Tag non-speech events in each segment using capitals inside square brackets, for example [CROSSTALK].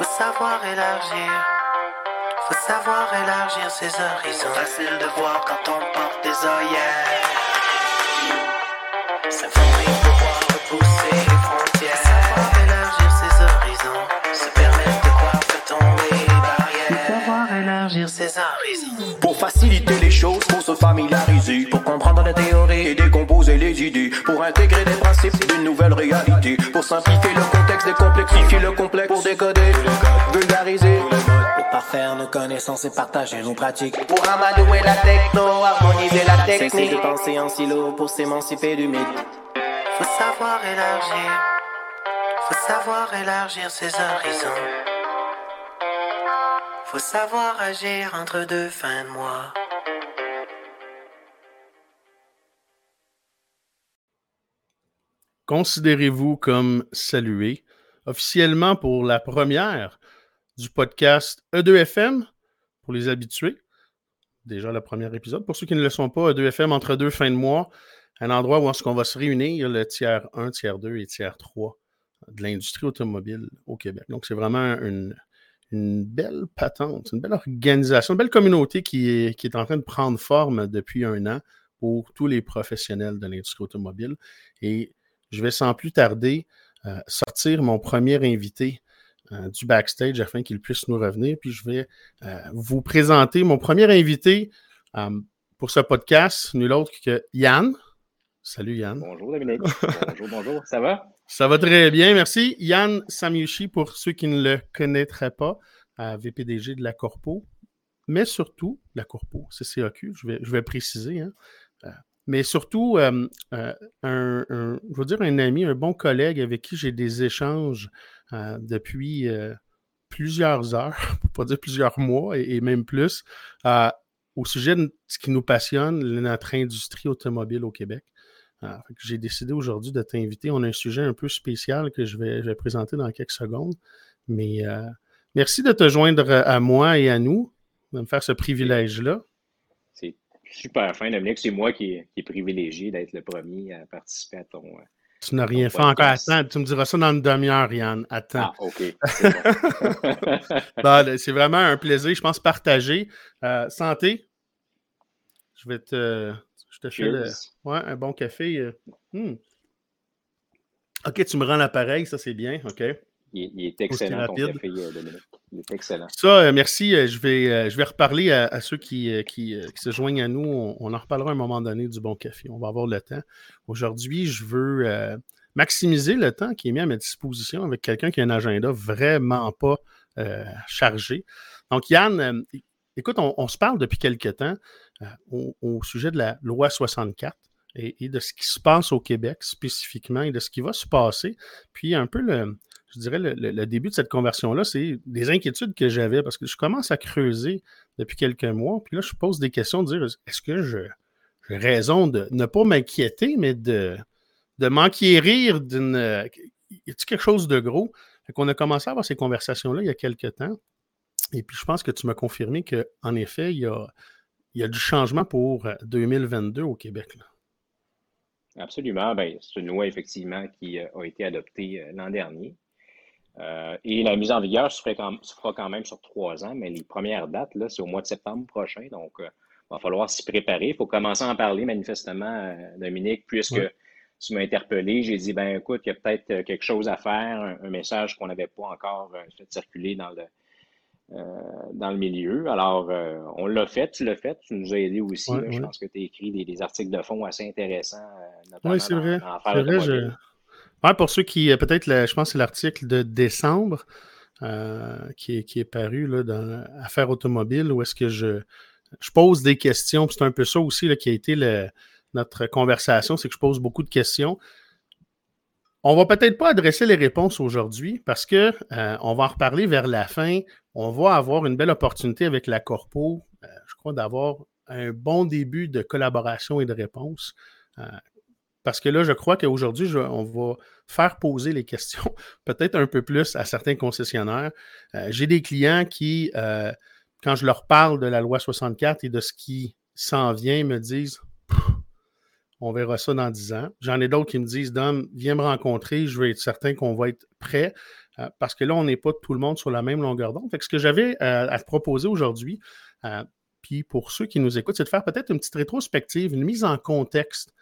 Faut savoir élargir. Faut savoir élargir ses horizons. Facile de voir quand on porte des œillères. Repousser Pour faciliter les choses, pour se familiariser, pour comprendre les théories et décomposer les idées, pour intégrer les principes d'une nouvelle réalité, pour simplifier le contexte, décomplexifier le complexe, pour décoder, vulgariser, Pour parfaire nos connaissances et partager nos pratiques. pour amadouer la techno, harmoniser la Cesser technique. de penser en silo pour s'émanciper du mythe. Faut savoir élargir. Faut savoir élargir ses horizons. Faut savoir agir entre deux fins de mois. Considérez-vous comme salué officiellement pour la première du podcast E2FM pour les habitués. Déjà le premier épisode. Pour ceux qui ne le sont pas, E2FM entre deux fins de mois, un endroit où on va se réunir, le tiers 1, tiers 2 et tiers 3 de l'industrie automobile au Québec. Donc, c'est vraiment une, une belle patente, une belle organisation, une belle communauté qui est, qui est en train de prendre forme depuis un an pour tous les professionnels de l'industrie automobile. Et je vais sans plus tarder euh, sortir mon premier invité euh, du backstage afin qu'il puisse nous revenir. Puis je vais euh, vous présenter mon premier invité pour ce podcast, nul autre que Yann. Salut Yann. Bonjour Dominique. bonjour, bonjour. Ça va? Ça va très bien, merci. Yann Samiushi, pour ceux qui ne le connaîtraient pas, VPDG de la Corpo, mais surtout la Corpo, CCAQ, je vais, je vais préciser. Hein, euh, mais surtout, euh, euh, un, je veux dire un ami, un bon collègue avec qui j'ai des échanges depuis plusieurs heures, [LAUGHS] pour pas dire plusieurs mois et, même plus, au sujet de ce qui nous passionne, notre industrie automobile au Québec. Ah, J'ai décidé aujourd'hui de t'inviter. On a un sujet un peu spécial que je vais, je vais présenter dans quelques secondes. Mais euh, merci de te joindre à moi et à nous, de me faire ce privilège-là. C'est super fin, Dominique. C'est moi qui qui est privilégié d'être le premier à participer à ton. euh, Tu n'as rien fait encore. Attends, tu me diras ça dans une demi-heure, Yann. Attends. Ah, OK. [LAUGHS] C'est bon. Bon, c'est vraiment un plaisir, je pense, partagé. Euh, santé. Je vais te. Je te fais le-. Ouais, un bon café. euh. Hmm. Ok, tu me rends l'appareil, ça c'est bien. OK. Il, est- il est excellent, ton rapide. café, euh, Dominique. Il est excellent. Ça, euh, merci. je, vais, je vais reparler à, à ceux qui, qui, qui se joignent à nous. On, on en reparlera à un moment donné du bon café. On va avoir le temps. Aujourd'hui, je veux euh, maximiser le temps qui est mis à ma disposition avec quelqu'un qui a un agenda vraiment pas euh, chargé. Donc, Yann, écoute, on, se parle depuis quelques temps euh, au, sujet de la loi 64 et, de ce qui se passe au Québec spécifiquement et de ce qui va se passer. Puis un peu je dirais, le début de cette conversion-là, c'est des inquiétudes que j'avais parce que je commence à creuser depuis quelques mois. Puis là, je pose des questions de dire est-ce que je, j'ai raison de ne pas m'inquiéter, mais de, de m'enquérir d'une. euh, Y a-t-il quelque chose de gros? Fait qu'on a commencé à avoir ces conversations-là il y a quelques temps. Et puis, je pense que tu m'as confirmé qu'en effet, il y a, il y a du changement pour euh, 2022 au Québec. là. Absolument. Ben, c'est une loi, effectivement, qui euh, a été adoptée euh, l'an dernier. Euh, et la mise en vigueur se, ferait quand- se fera quand même sur trois ans, mais les premières dates, là, c'est au mois de septembre prochain. Donc, il va falloir s'y préparer. Il faut commencer à en parler, manifestement, euh, Dominique, puisque tu m'as interpellé. J'ai dit, ben écoute, il y a peut-être euh, quelque chose à faire, un, un message qu'on n'avait pas encore euh, fait circuler dans le, euh, dans le milieu. Alors, euh, on l'a fait, tu l'as fait, tu nous as aidé aussi. Ouais, là. Je pense que tu as écrit des, des articles de fond assez intéressants, euh, notamment Oui, c'est vrai. dans vrai, je- automobile. Ouais, pour ceux qui, euh, peut-être, je pense que c'est l'article de décembre euh, qui, est, qui est paru là, dans Affaires automobiles, où est-ce que je, je pose des questions. C'est un peu ça aussi là, qui a été le- notre conversation, c'est que je pose beaucoup de questions. On va peut-être pas adresser les réponses aujourd'hui parce que euh, on va en reparler vers la fin. On va avoir une belle opportunité avec la Corpo, euh, je crois, d'avoir un bon début de collaboration et de réponse. Euh, parce que là, je crois qu'aujourd'hui, on va faire poser les questions [LAUGHS] peut-être un peu plus à certains concessionnaires. J'ai des clients qui, quand je leur parle de la loi 64 et de ce qui s'en vient, me disent on verra ça dans 10 ans. J'en ai d'autres qui me disent Dom, viens me rencontrer, je veux être certain qu'on va être prêt. parce que là, on n'est pas tout le monde sur la même longueur d'onde. ce que j'avais à te proposer aujourd'hui, puis pour ceux qui nous écoutent, c'est de faire peut-être une petite rétrospective, une mise en contexte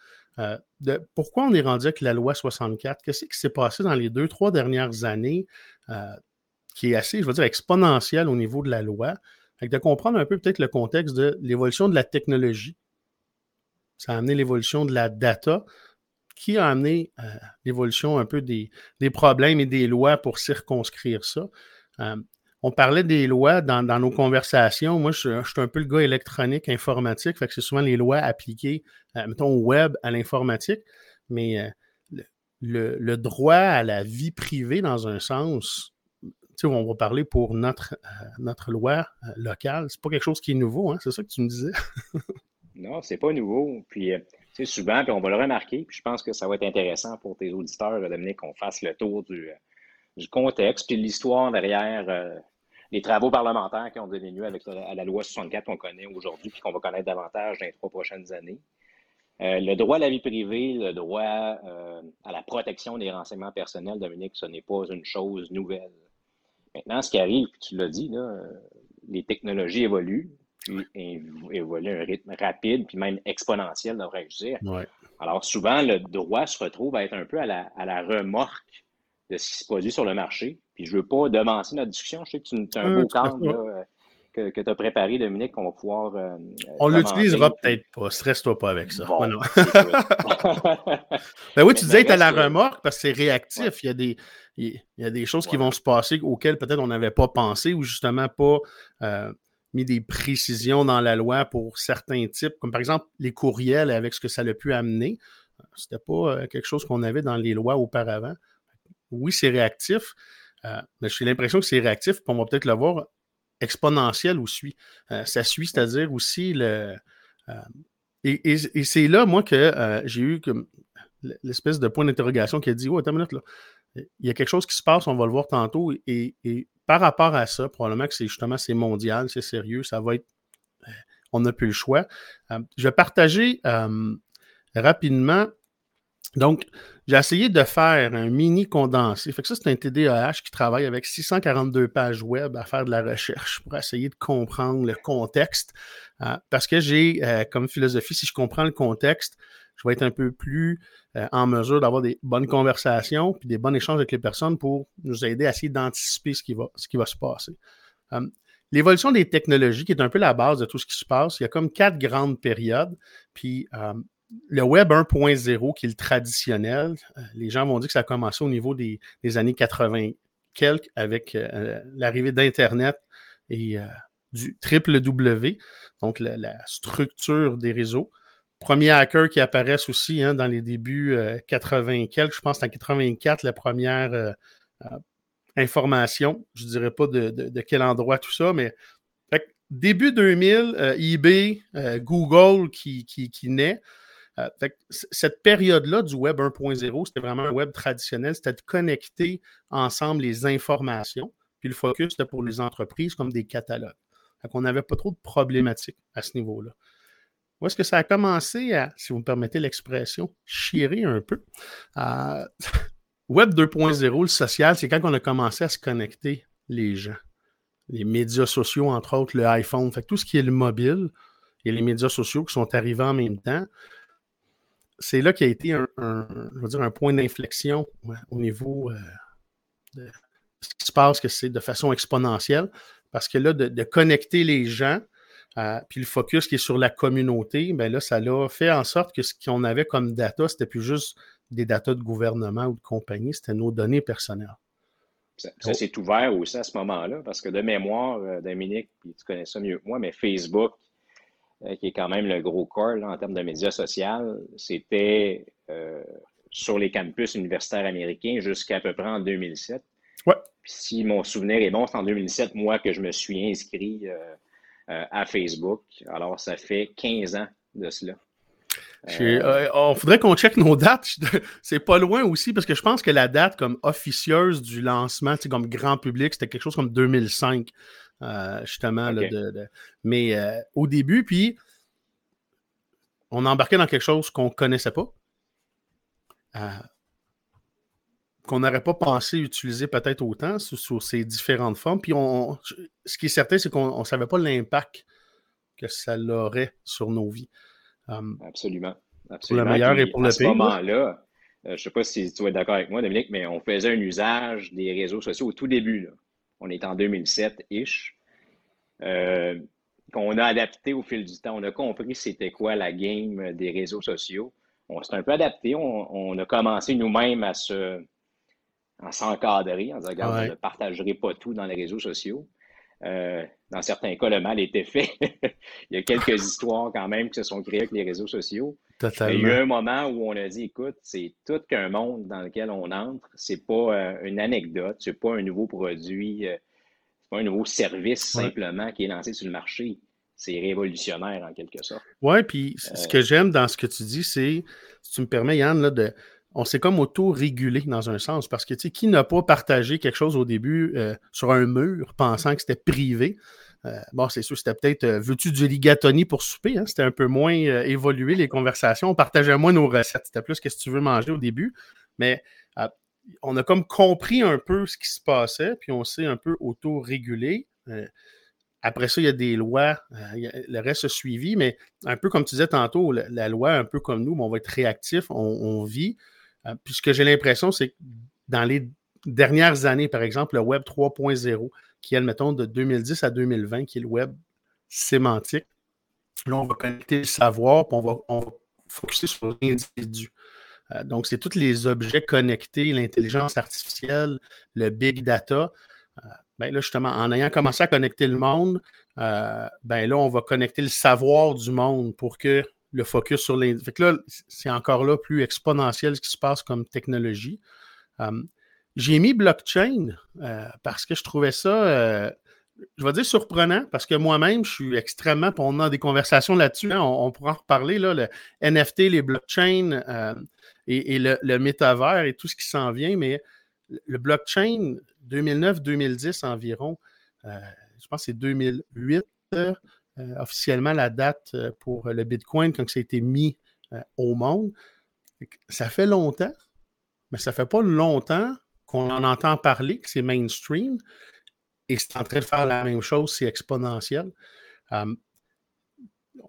de pourquoi on est rendu avec la loi 64, qu'est-ce qui s'est passé dans les deux, trois dernières années, qui est assez, je veux dire, exponentiel au niveau de la loi, avec de comprendre un peu peut-être le contexte de l'évolution de la technologie. Ça a amené l'évolution de la data, qui a amené l'évolution un peu des, problèmes et des lois pour circonscrire ça on parlait des lois dans, nos conversations. Moi, je, suis un peu le gars électronique, informatique, c'est souvent les lois appliquées, euh, mettons, au web à l'informatique. Mais euh, le, droit à la vie privée, dans un sens, on va parler pour notre, euh, notre loi locale, c'est pas quelque chose qui est nouveau, hein? c'est ça que tu me disais? [LAUGHS] non, c'est pas nouveau. Puis, tu sais, souvent, puis on va le remarquer, puis je pense que ça va être intéressant pour tes auditeurs, Dominique, qu'on fasse le tour du du contexte, puis l'histoire derrière euh, les travaux parlementaires qui ont donné lieu avec la, loi 64 qu'on connaît aujourd'hui, puis qu'on va connaître davantage dans les trois prochaines années. Euh, le droit à la vie privée, le droit euh, à la protection des renseignements personnels, Dominique, ce n'est pas une chose nouvelle. Maintenant, ce qui arrive, puis tu l'as dit, les technologies évoluent, puis évoluent à un rythme rapide, puis même exponentiel, devrais-je dire. Alors, souvent, le droit se retrouve à être un peu à la, à la remorque de ce qui se produit sur le marché. Puis je ne veux pas devancer notre discussion. Je sais que tu as un beau cadre que, que tu as préparé, Dominique, qu'on va pouvoir. Euh, On l'utilisera peut-être pas. Stresse-toi pas avec ça. [LAUGHS] ben oui, tu disais tu à la remorque parce que c'est réactif. Il, y a des, il y a des choses qui vont se passer auxquelles peut-être on n'avait pas pensé ou justement pas. Euh, mis des précisions dans la loi pour certains types, comme par exemple les courriels avec ce que ça a pu amener. C'était pas quelque chose qu'on avait dans les lois auparavant oui, c'est réactif, euh, mais j'ai l'impression que c'est réactif, puis on va peut-être le voir exponentiel aussi. Euh, ça suit, c'est-à-dire aussi le. Euh, et, c'est là, moi, que j'ai eu l'espèce de point d'interrogation qui a dit Oh, attends une minute, là. Il y a quelque chose qui se passe, on va le voir tantôt. Et, par rapport à ça, probablement que c'est justement c'est mondial, c'est sérieux, ça va être. On n'a plus le choix. je vais partager rapidement donc, j'ai essayé de faire un mini condensé. Fait que ça, c'est un TDAH qui travaille avec 642 pages web à faire de la recherche pour essayer de comprendre le contexte. Euh, parce que j'ai euh, comme philosophie, si je comprends le contexte, je vais être un peu plus euh, en mesure d'avoir des bonnes conversations puis des bons échanges avec les personnes pour nous aider à essayer d'anticiper ce, qui va, ce qui va se passer. L'évolution des technologies, qui est un peu la base de tout ce qui se passe, il y a comme quatre grandes périodes. Puis le Web 1.0, qui est le traditionnel, euh, les gens vont dire que ça a commencé au niveau des, années 80 quelques avec euh, l'arrivée d'Internet et du triple W, donc la, structure des réseaux. Premier hacker qui apparaissent aussi hein, dans les débuts 80 quelques, je pense en 84, la première information. Je ne dirais pas de, quel endroit tout ça, mais début 2000, eBay, Google qui, naît. Euh, cette période-là du Web 1.0, c'était vraiment un web traditionnel, c'était de connecter ensemble les informations. Puis le focus, c'était pour les entreprises comme des catalogues. On n'avait pas trop de problématiques à ce niveau-là. Où est-ce que ça a commencé à, si vous me permettez l'expression, chier un peu? [LAUGHS] Web 2.0, le social, c'est quand on a commencé à se connecter les gens. Les médias sociaux, entre autres, le iPhone, tout ce qui est le mobile et les médias sociaux qui sont arrivés en même temps c'est là qu'il a été un, dire un point d'inflexion au niveau euh, de ce qui se passe, que c'est de façon exponentielle. Parce que là, de, connecter les gens, euh, puis le focus qui est sur la communauté, ben là, ça l'a fait en sorte que ce qu'on avait comme data, c'était plus juste des datas de gouvernement ou de compagnie, c'était nos données personnelles. Ça, s'est ouvert aussi à ce moment-là, parce que de mémoire, euh, Dominique, puis tu connais ça mieux que moi, mais Facebook, euh, qui est quand même le gros corps en termes de médias sociaux, c'était euh, sur les campus universitaires américains jusqu'à peu près en 2007. Ouais. si mon souvenir est bon, c'est en 2007, moi, que je me suis inscrit euh, à Facebook. Alors, ça fait 15 ans de cela. Il faudrait qu'on check nos dates. C'est pas loin aussi, parce que je pense que la date comme officieuse du lancement, comme grand public, c'était quelque chose comme 2005. Euh, justement. Mais euh, au début, puis on embarquait dans quelque chose qu'on ne connaissait pas. Qu'on n'aurait pas pensé utiliser peut-être autant sous, ces différentes formes. Puis on, ce qui est certain, c'est qu'on ne savait pas l'impact que ça aurait sur nos vies. Hum, absolument. Pour le meilleur et pour le pire. À ce moment-là, euh, je ne sais pas si tu es d'accord avec moi, Dominique, mais on faisait un usage des réseaux sociaux au tout début. On est en 2007-ish. Euh, qu'on a adapté au fil du temps. On a compris c'était quoi la game des réseaux sociaux. On s'est un peu adapté. On, a commencé nous-mêmes à se s'encadrer en disant, regarde, je ne partagerai pas tout dans les réseaux sociaux. Euh, dans certains cas, le mal était fait. [LAUGHS] il y a quelques [LAUGHS] histoires quand même qui se sont créées avec les réseaux sociaux. Il y a eu un moment où on a dit, écoute, c'est tout qu'un monde dans lequel on entre. C'est pas euh, une anecdote, c'est pas un nouveau produit, euh, c'est pas un nouveau service simplement qui est lancé sur le marché. C'est révolutionnaire en quelque sorte. Oui, puis ce que j'aime dans ce que tu dis, c'est, si tu me permets, Yann, là, de, on s'est comme auto-régulé dans un sens. Parce que, tu sais, qui n'a pas partagé quelque chose au début euh, sur un mur pensant que c'était privé? Euh, bon, c'est sûr, c'était peut-être euh, veux-tu du ligatoni pour souper? Hein? C'était un peu moins évolué, les conversations. On partageait moins nos recettes. C'était plus qu'est-ce que tu veux manger au début. Mais on a comme compris un peu ce qui se passait, puis on s'est un peu auto-régulé. après ça, il y a des lois, le reste a suivi, mais un peu comme tu disais tantôt, la, loi, un peu comme nous, on va être réactif, on vit. Euh, puis ce que j'ai l'impression, c'est que dans les dernières années, par exemple, le Web 3.0, qui est, admettons, de 2010 à 2020, qui est le Web sémantique, là, on va connecter le savoir, puis on va, on focuser sur l'individu. Euh, donc, c'est tous les objets connectés, l'intelligence artificielle, le big data. Euh, ben là, justement, en ayant commencé à connecter le monde, ben là, on va connecter le savoir du monde pour que le focus sur les. Fait que là, c'est encore là plus exponentiel ce qui se passe comme technologie. Hum, j'ai mis blockchain euh, parce que je trouvais ça, euh, je vais dire surprenant, parce que moi-même, je suis extrêmement. On a des conversations là-dessus, hein, on, pourra en reparler, là, le NFT, les blockchains euh, et, le, le, métavers et tout ce qui s'en vient, mais le blockchain 2009-2010 environ, je pense que c'est 2008 euh, officiellement la date euh, pour le Bitcoin quand ça a été mis euh, au monde. Ça fait longtemps, mais ça fait pas longtemps qu'on en entend parler, que c'est mainstream, et c'est en train de faire la même chose, c'est exponentiel.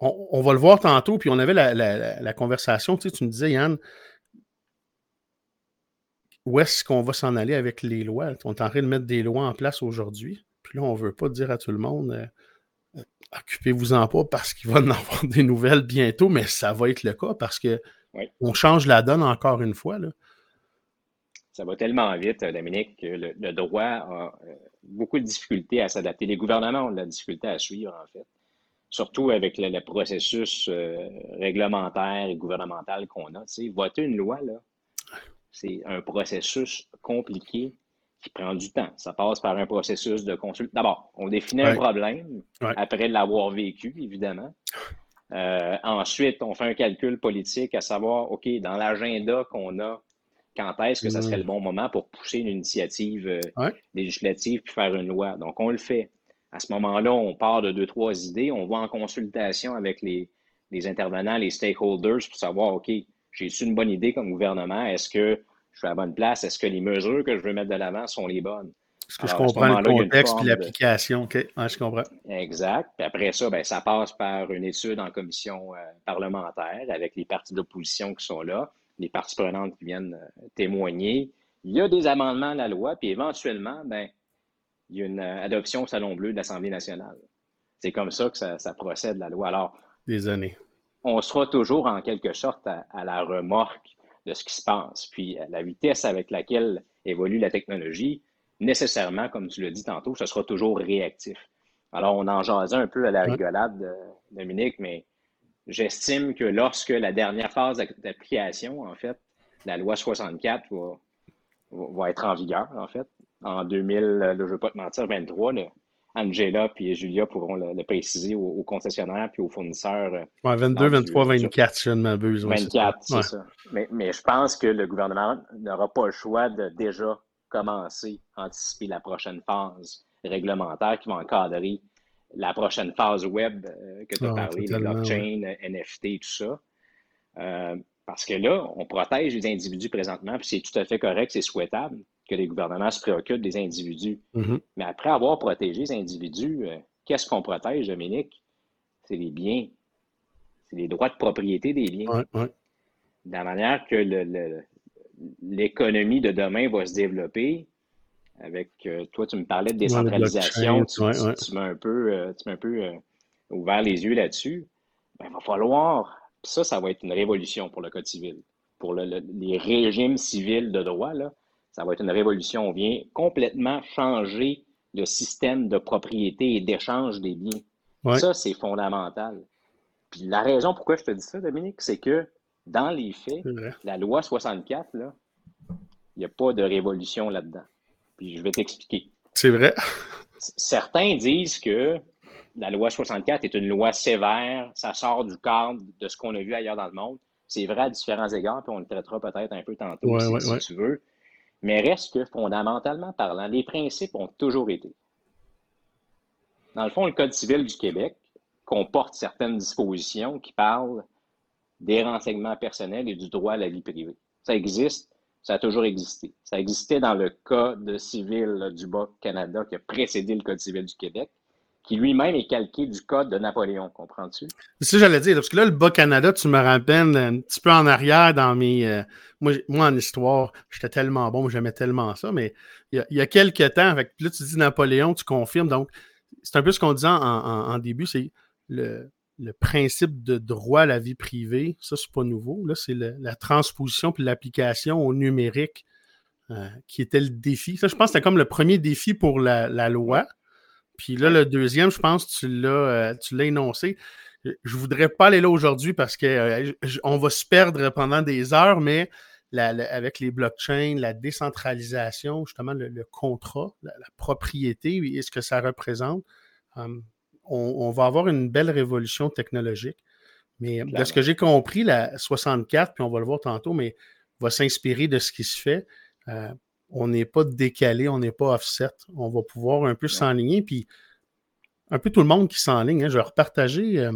on, va le voir tantôt, puis on avait la, conversation, tu, sais, tu me disais, Yann, où est-ce qu'on va s'en aller avec les lois? On est en train de mettre des lois en place aujourd'hui, puis là, on ne veut pas dire à tout le monde, occupez-vous-en pas parce qu'il va en [LAUGHS] avoir des nouvelles bientôt, mais ça va être le cas parce que on change la donne encore une fois. Là. Ça va tellement vite, Dominique, que le, droit a euh, beaucoup de difficultés à s'adapter. Les gouvernements ont de la difficulté à suivre, en fait. Surtout avec le, processus euh, réglementaire et gouvernemental qu'on a. voter une loi, là, c'est un processus compliqué qui prend du temps. Ça passe par un processus de consultation. D'abord, on définit un problème après l'avoir vécu, évidemment. Euh, ensuite, on fait un calcul politique à savoir, OK, dans l'agenda qu'on a, quand est-ce que ça serait le bon moment pour pousser une initiative euh, législative puis faire une loi? Donc, on le fait. À ce moment-là, on part de deux, trois idées. On va en consultation avec les, les intervenants, les stakeholders pour savoir, OK, j'ai su une bonne idée comme gouvernement? Est-ce que je suis à la bonne place. Est-ce que les mesures que je veux mettre de l'avant sont les bonnes? Est-ce que je comprends le contexte et l'application? OK, je comprends. Exact. Puis après ça, ben, ça passe par une étude en commission euh, parlementaire avec les partis d'opposition qui sont là, les parties prenantes qui viennent euh, témoigner. Il y a des amendements à la loi, puis éventuellement, ben, il y a une euh, adoption au Salon Bleu de l'Assemblée nationale. C'est comme ça que ça, procède, la loi. Alors, des années. On sera toujours en quelque sorte à la remorque de ce qui se passe. Puis euh, la vitesse avec laquelle évolue la technologie, nécessairement, comme tu l'as dit tantôt, ce sera toujours réactif. Alors, on en jasait un peu à la rigolade, euh, Dominique, mais j'estime que lorsque la dernière phase d'application, en fait, la loi 64 va, va, être en vigueur, en fait, en 2000, je ne veux pas te mentir, 23, là, Angela puis Julia pourront le, préciser aux, concessionnaires puis aux fournisseurs. Euh, ouais, 22, 23, 24, je ne m'abuse. 24, c'est ça. Mais, mais, je pense que le gouvernement n'aura pas le choix de déjà commencer à anticiper la prochaine phase réglementaire qui va encadrer la prochaine phase web euh, que tu as parlé, les blockchain, NFT, tout ça. Euh, Parce que là, on protège les individus présentement, puis c'est tout à fait correct, c'est souhaitable que les gouvernements se préoccupent des individus. Mhm. Mais après avoir protégé les individus, euh, qu'est-ce qu'on protège, Dominique? C'est les biens. C'est les droits de propriété des biens. Ouais, ouais. De la manière que l'économie de demain va se développer, avec euh, toi, tu me parlais de décentralisation, blockchain, tu, m'as un peu, euh, tu un peu euh, ouvert les yeux là-dessus. Ben, il va falloir, ça, ça va être une révolution pour le Code civil, pour le- le- les régimes civils de droit, là, ça va être une révolution. On vient complètement changer le système de propriété et d'échange des biens. Ouais. Ça, c'est fondamental. Puis la raison pourquoi je te dis ça, Dominique, c'est que dans les faits, la loi 64, là, il n'y a pas de révolution là-dedans. Puis je vais t'expliquer. C'est vrai. Certains disent que la loi 64 est une loi sévère, ça sort du cadre de ce qu'on a vu ailleurs dans le monde. C'est vrai à différents égards, puis on le traitera peut-être un peu tantôt Ouais, si, ouais, si ouais. tu veux. Mais reste que fondamentalement parlant, les principes ont toujours été. Dans le fond, le Code civil du Québec comporte certaines dispositions qui parlent des renseignements personnels et du droit à la vie privée. Ça existe, ça a toujours existé. Ça existait dans le Code civil du Bas-Canada qui a précédé le Code civil du Québec, qui lui-même est calqué du Code de Napoléon, comprends-tu? C'est ça que j'allais dire. Parce que là, le Bas-Canada, tu me rappelles un petit peu en arrière dans mes. euh, moi, en histoire, j'étais tellement bon, j'aimais tellement ça. Mais il y a, quelques temps, avec, là, tu dis Napoléon, tu confirmes. Donc, c'est un peu ce qu'on disait en, début c'est le, principe de droit à la vie privée. Ça, c'est pas nouveau. Là, c'est la transposition puis l'application au numérique euh, qui était le défi. Ça, je pense que c'était comme le premier défi pour la loi. Puis là, le deuxième, je pense tu l'as euh, tu l'as énoncé. Je- Je voudrais pas aller là aujourd'hui parce que euh, on va se perdre pendant des heures, mais la- la- avec les blockchains, la décentralisation, justement, le, le contrat, la, la propriété et ce que ça représente, hum, on, on va avoir une belle révolution technologique. Mais de ce que j'ai compris, la 64, puis on va le voir tantôt, mais va s'inspirer de ce qui se fait. Euh, on n'est pas décalé, on n'est pas offset. On va pouvoir un peu s'enligner, puis un peu tout le monde qui s'enligne. Hein. Je vais repartager euh,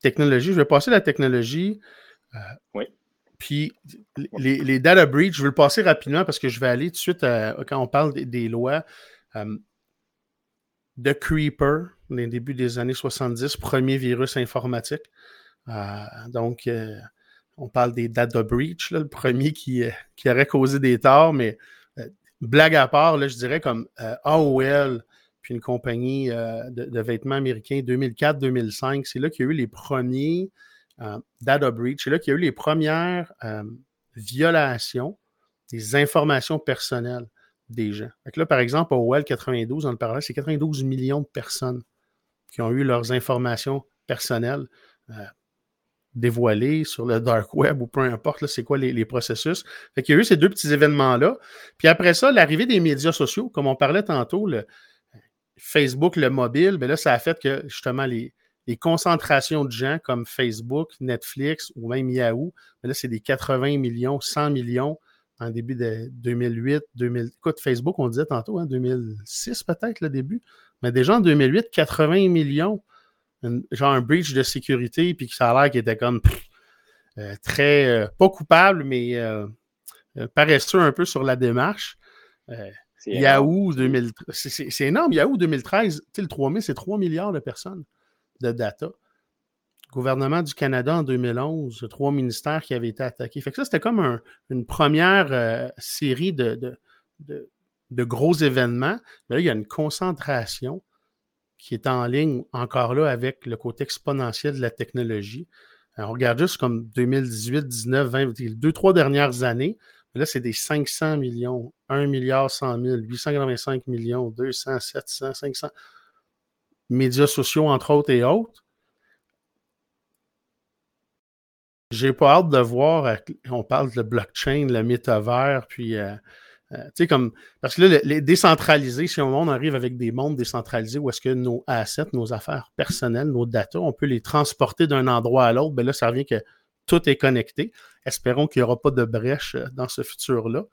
technologie. Je vais passer la technologie. euh, Oui. Puis les, les data breach, je vais le passer rapidement parce que je vais aller tout de suite à- quand on parle des, des lois. euh, The Creeper, les débuts des années 70, premier virus informatique. Euh, donc, euh, on parle des data breach, le premier qui, euh, qui aurait causé des torts, mais euh, blague à part, je dirais comme euh, AOL, puis une compagnie euh, de, vêtements américains 2004-2005, c'est là qu'il y a eu les premiers euh, data breach, c'est là qu'il y a eu les premières euh, violations des informations personnelles des gens. Par exemple, AOL 92, on le parlait, c'est 92 millions de personnes qui ont eu leurs informations personnelles dévoilées sur le dark web ou peu importe, c'est quoi les, processus. Fait qu'il y a eu ces deux petits événements-là. Puis après ça, l'arrivée des médias sociaux, comme on parlait tantôt, le Facebook, le mobile, ben là, ça a fait que justement les, les concentrations de gens comme Facebook, Netflix ou même Yahoo, ben là, c'est des 80 millions, 100 millions en début de 2008, 2000. Écoute, Facebook, on disait tantôt, hein, 2006 peut-être le début, mais déjà en 2008, 80 millions, une- genre un breach de sécurité, puis que ça a l'air qu'il était comme pff, euh, très, euh, pas coupable, mais euh, paresseux un peu sur la démarche. Yahoo 2013, c'est- énorme. Yahoo 2013, tu sais, le 3000, c'est 3 milliards de personnes de data. Gouvernement du Canada en 2011, trois ministères qui avaient été attaqués. Fait que ça, c'était comme un- une première série de, de, de- de gros événements. Mais là, il y a une concentration qui est en ligne encore là avec le côté exponentiel de la technologie. Euh, on regarde juste comme 2018, 19, 20, les deux, trois dernières années. Là, c'est des 500 millions, 1 milliard 100 000, 885 millions, 200, 700, 500 médias sociaux, entre autres et autres. J'ai pas hâte de voir, euh, on parle de blockchain, le métavers, puis, euh, euh, tu sais, comme, parce que là, le- les décentralisés, si on arrive avec des mondes décentralisés où est-ce que nos assets, nos affaires personnelles, nos data, on peut les transporter d'un endroit à l'autre, ben là, ça revient que tout est connecté. Espérons qu'il n'y aura pas de brèche euh, dans ce futur-là.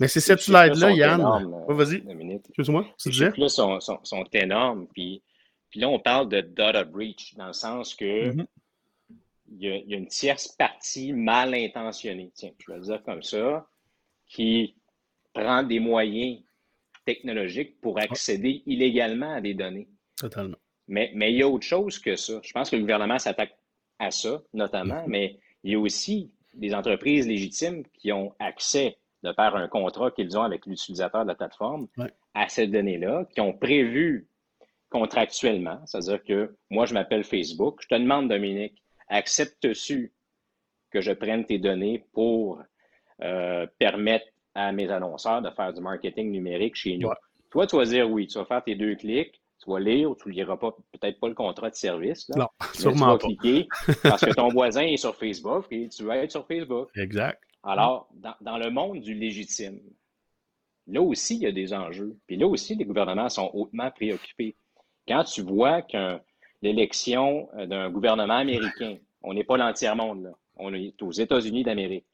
Mais c'est cette slide-là, Yann. Ouais, Vas-y, excuse-moi, Ces chiffres-là sont, sont, sont énormes. Puis, puis là, on parle de data breach dans le sens que Mhm. y, a, une tierce partie mal intentionnée, tiens, je vais le dire comme ça, qui prend des moyens technologiques pour accéder illégalement à des données. Totalement. Mais, mais il y a autre chose que ça. Je pense que le gouvernement s'attaque à ça, notamment, mm-hmm. mais il y a aussi des entreprises légitimes qui ont accès de faire un contrat qu'ils ont avec l'utilisateur de la plateforme à ces données-là, qui ont prévu contractuellement, c'est-à-dire que moi, je m'appelle Facebook, je te demande, Dominique, acceptes-tu que je prenne tes données pour euh, permettre à mes annonceurs de faire du marketing numérique chez nous? Toi, tu vas dire oui, tu vas faire tes deux clics, tu vas lire ou tu ne liras pas, peut-être pas le contrat de service. non, sûrement tu vas cliquer [LAUGHS] parce que ton voisin est sur Facebook et tu vas être sur Facebook. Exact. Alors, dans, le monde du légitime, là aussi, il y a des enjeux. Puis là aussi, les gouvernements sont hautement préoccupés. Quand tu vois que l'élection euh, d'un gouvernement américain, on n'est pas l'entiers-monde, là. On est aux États-Unis d'Amérique.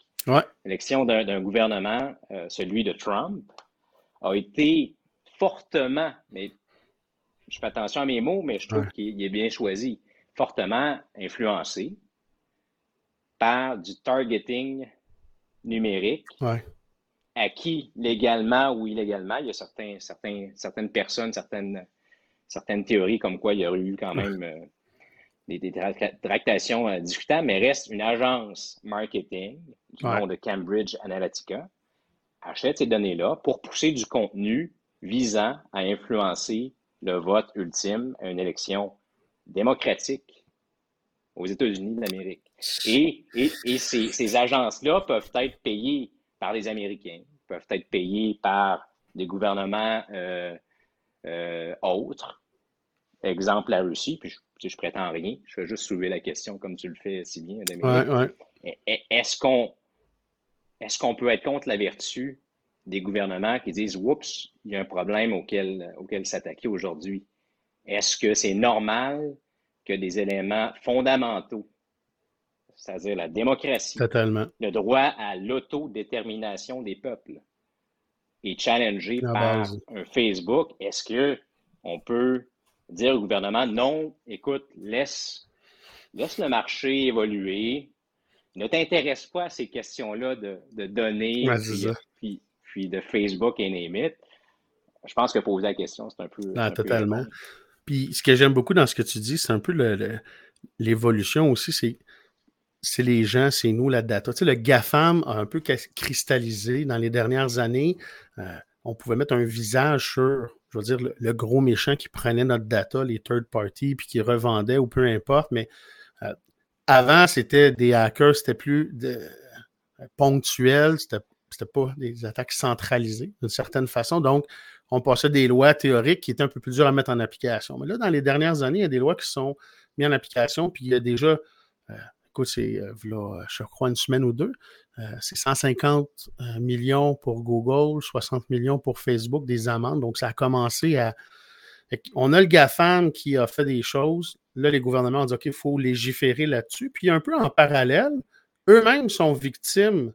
L'élection d'un gouvernement, euh, celui de Trump, a été fortement, mais je fais attention à mes mots, mais je trouve qu'il est bien choisi, fortement influencé par du targeting numérique, acquis légalement ou illégalement. Il y a certains, certains, certaines personnes, certaines, certaines théories comme quoi il y aurait eu quand même des, tractations euh, discutables, mais reste une agence marketing du nom de Cambridge Analytica achète ces données-là pour pousser du contenu visant à influencer le vote ultime à une élection démocratique aux États-Unis d'Amérique. Et, et, ces, agences-là peuvent être payées par les Américains, peuvent être payées par des gouvernements euh, euh, autres. Exemple, la Russie, puis je, je prétends rien, je vais juste soulever la question comme tu le fais si bien, Dominique. Est-ce qu'on est-ce qu'on peut être contre la vertu des gouvernements qui disent Oups, il y a un problème auquel, auquel s'attaquer aujourd'hui? Est-ce que c'est normal que des éléments fondamentaux, c'est-à-dire la démocratie, le droit à l'autodétermination des peuples, est challengé par un Facebook, est-ce que on peut dire au gouvernement non, écoute, laisse, laisse le marché évoluer, ne t'intéresse pas à ces questions-là de, données, puis de Facebook et name je pense que poser la question, c'est un peu. Ah, totalement. puis ce que j'aime beaucoup dans ce que tu dis, c'est un peu l'évolution aussi, c'est c'est les gens, c'est nous, la data. Tu sais, le GAFAM a un peu cristallisé dans les dernières années. Euh, on pouvait mettre un visage sur, je veux dire, le, gros méchant qui prenait notre data, les third parties, puis qui revendait ou peu importe. Mais euh, avant, c'était des hackers, c'était plus de, ponctuel, c'était c'était pas des attaques centralisées d'une certaine façon. Donc, on passait des lois théoriques qui étaient un peu plus dures à mettre en application. Mais là, dans les dernières années, il y a des lois qui sont mises en application, puis il y a déjà, euh, écoute, c'est, euh, je crois, une semaine ou deux, euh, c'est 150 millions pour Google, 60 millions pour Facebook, des amendes. Donc, ça a commencé à. On a le GAFAM qui a fait des choses. Là, les gouvernements ont dit OK, il faut légiférer là-dessus. Puis, un peu en parallèle, eux-mêmes sont victimes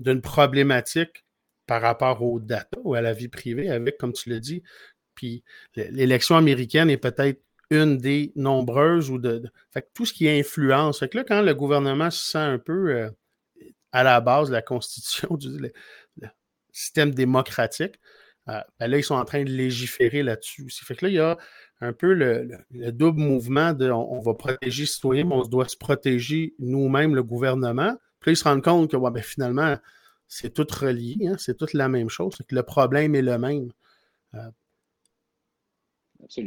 d'une problématique par rapport aux data ou à la vie privée avec, comme tu l'as dit. Puis l'élection américaine est peut-être une des nombreuses ou de, Fait que tout ce qui influence. Fait que là, quand le gouvernement se sent un peu euh, à la base de la Constitution, [LAUGHS] du le, système démocratique, euh, ben là, ils sont en train de légiférer là-dessus. Fait que là, il y a un peu le, double mouvement de on, va protéger les citoyens, mais on doit se protéger nous-mêmes, le gouvernement. Puis là, ils se rendent compte que ben, finalement, c'est tout relié, hein, c'est toute la même chose, que le problème est le même. Euh,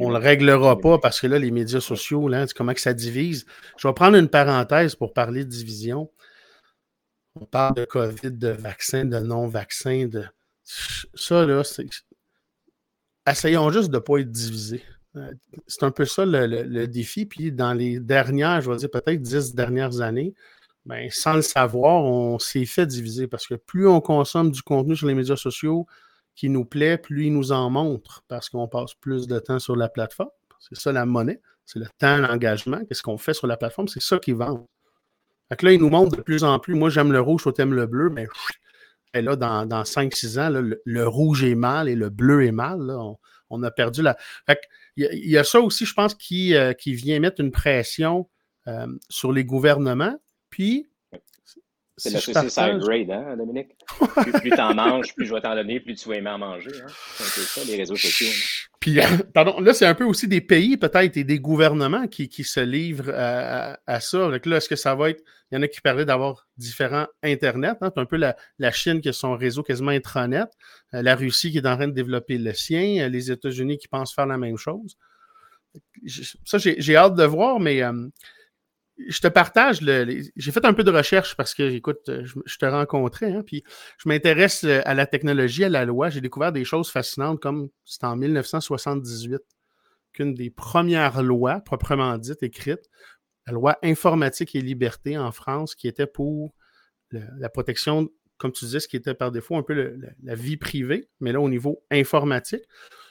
on ne le réglera pas parce que là, les médias sociaux, là, comment que ça divise. Je vais prendre une parenthèse pour parler de division. On parle de COVID, de vaccins, de non-vaccins, de. Ça, là, c'est. Essayons juste de ne pas être divisés. Euh, c'est un peu ça le, le, défi. Puis dans les dernières, je vais dire peut-être dix dernières années, ben, sans le savoir, on s'est fait diviser parce que plus on consomme du contenu sur les médias sociaux qui nous plaît, plus il nous en montre parce qu'on passe plus de temps sur la plateforme. C'est ça la monnaie, c'est le temps, l'engagement. Qu'est-ce qu'on fait sur la plateforme? C'est ça qui vend. Là, il nous montre de plus en plus. Moi, j'aime le rouge, toi, t'aimes le bleu, mais là, dans, dans 5-6 ans, le, rouge est mal et le bleu est mal. on, a perdu la. Il y, a ça aussi, je pense, qui, euh, qui vient mettre une pression euh, sur les gouvernements. Puis, C'est si je saucisse high grade, hein, Dominique? plus plus t'en manges, plus je vais t'en donner, plus tu vas aimer en manger. Hein? C'est un peu ça, les réseaux sociaux. là. Puis, pardon, là, c'est un peu aussi des pays peut-être et des gouvernements qui, qui se livrent à, à- à ça. Donc là, est-ce que ça va être. Il y en a qui parlaient d'avoir différents Internet. Hein? C'est un peu la, la Chine qui a son réseau quasiment intranet, euh, la Russie qui est en train de développer le sien, euh, les États-Unis qui pensent faire la même chose. Ça, j'ai j'ai hâte de voir, mais euh, je te partage. le- J'ai fait un peu de recherche parce que, écoute, euh, je, te rencontrais, hein, puis je m'intéresse euh, à la technologie, à la loi. J'ai découvert des choses fascinantes comme c'est en 1978 qu'une des premières lois, proprement dites, écrites, la loi informatique et liberté en France, qui était pour la protection, comme tu disais, ce qui était par défaut un peu la vie privée, mais là au niveau informatique.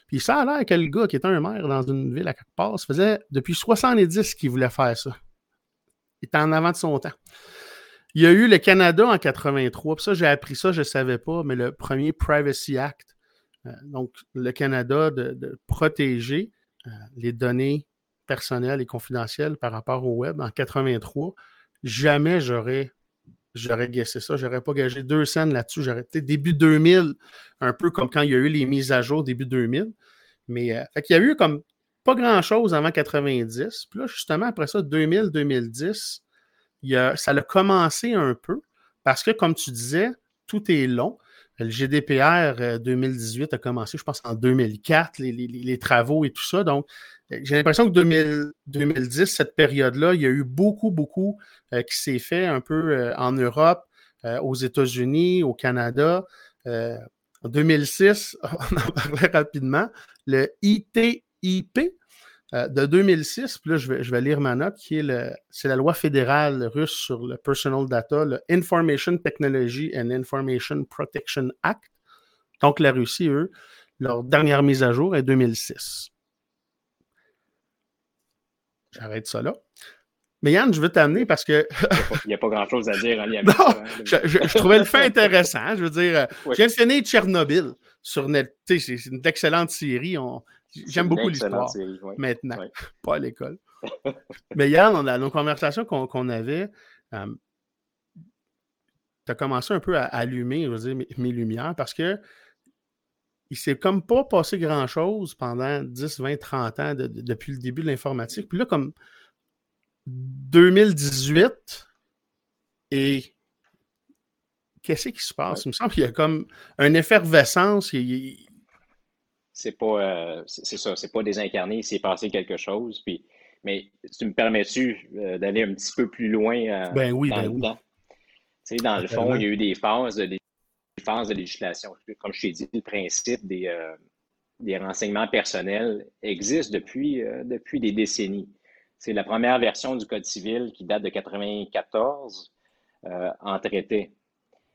Puis ça a l'air que le gars qui était un maire dans une ville à quelque part, ça faisait depuis 70 qu'il voulait faire ça. Il était en avant de son temps. Il y a eu le Canada en 83, puis ça, j'ai appris ça, je ne savais pas, mais le premier Privacy Act, euh, donc le Canada de, protéger euh, les données personnelles et confidentielles par rapport au web en 83. Jamais j'aurais j'aurais guessé ça, j'aurais pas gagé deux scènes là-dessus, j'aurais été début 2000, un peu comme quand il y a eu les mises à jour début 2000. Mais euh, fait qu'il y a eu comme pas grand-chose avant 90. Puis là, justement, après ça, 2000-2010, il y a- ça a commencé un peu parce que, comme tu disais, tout est long. Le GDPR euh, 2018 a commencé, je pense, en 2004, les, les- travaux et tout ça. Donc, euh, j'ai l'impression que 2000 2010, cette période-là, il y a eu beaucoup, beaucoup euh, qui s'est fait un peu euh, en Europe, euh, aux États-Unis, au Canada. Euh, en 2006, [LAUGHS] on en parlait rapidement, le ITIP euh, de 2006, puis là, je vais, je vais lire ma note, qui est le, c'est la loi fédérale russe sur le personal data, le Information Technology and Information Protection Act. Donc, la Russie, eux, leur dernière mise à jour est 2006. J'arrête ça là. Mais Yann, je veux t'amener parce que Il n'y a pas grand-chose à dire en lien avec [LAUGHS] Non, ça. hein, je, je- je trouvais le fait intéressant. Je veux dire, euh, Oui. de finir Tchernobyl sur Net. Tu sais, C'est une excellente série. On- J'aime beaucoup l'histoire maintenant, Ouais. [LAUGHS] pas à l'école. [LAUGHS] Mais hier, dans nos conversations qu'on avait, tu as commencé un peu à allumer je veux dire, mes, mes lumières parce que il s'est comme pas passé grand-chose pendant 10, 20, 30 ans de- de- depuis le début de l'informatique. Puis là, comme 2018 et qu'est-ce qui se passe? Il me semble qu'il y a comme une effervescence. il- C'est pas, euh, c'est ça, c'est pas désincarné, il s'est passé quelque chose. Puis, mais tu me permets-tu euh, d'aller un petit peu plus loin euh, Ben oui, dans ben le oui. temps? Tu sais, dans le fond, il y a eu des phases de, des phases de législation. Comme je t'ai dit, le principe des, des renseignements personnels existe depuis, depuis des décennies. C'est la première version du Code civil qui date de 94 euh, en traitait.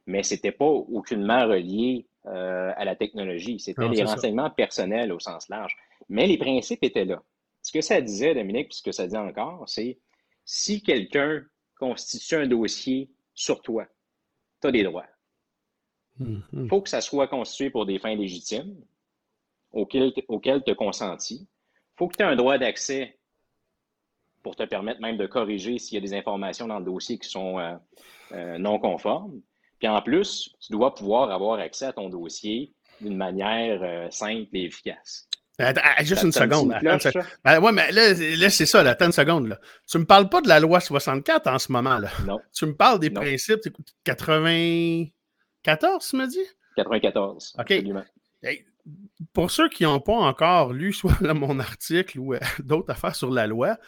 Mais ce n'était pas aucunement relié euh, à la technologie. C'était les ça. renseignements personnels au sens large. Mais les principes étaient là. Ce que ça disait, Dominique, puis ce que ça dit encore, c'est si quelqu'un constitue un dossier sur toi, tu as des droits. Il faut que ça soit constitué pour des fins légitimes auxquelles, auxquelles tu as consenti. Il faut que tu aies un droit d'accès pour te permettre même de corriger s'il y a des informations dans le dossier qui sont euh, euh, non conformes. Puis en plus, tu dois pouvoir avoir accès à ton dossier d'une manière euh, simple et efficace. Attends, ah, juste une seconde. une cloche? Ben, ouais, mais là, là, c'est ça, là, attends une seconde. Là. Tu me parles pas de la loi 64 en ce moment. là. Non, Tu me parles des Non. principes. c'est 94, tu me dis? 94. OK. Hey, pour ceux qui n'ont pas encore lu [LAUGHS] soit là, mon article ou euh, d'autres affaires sur la loi,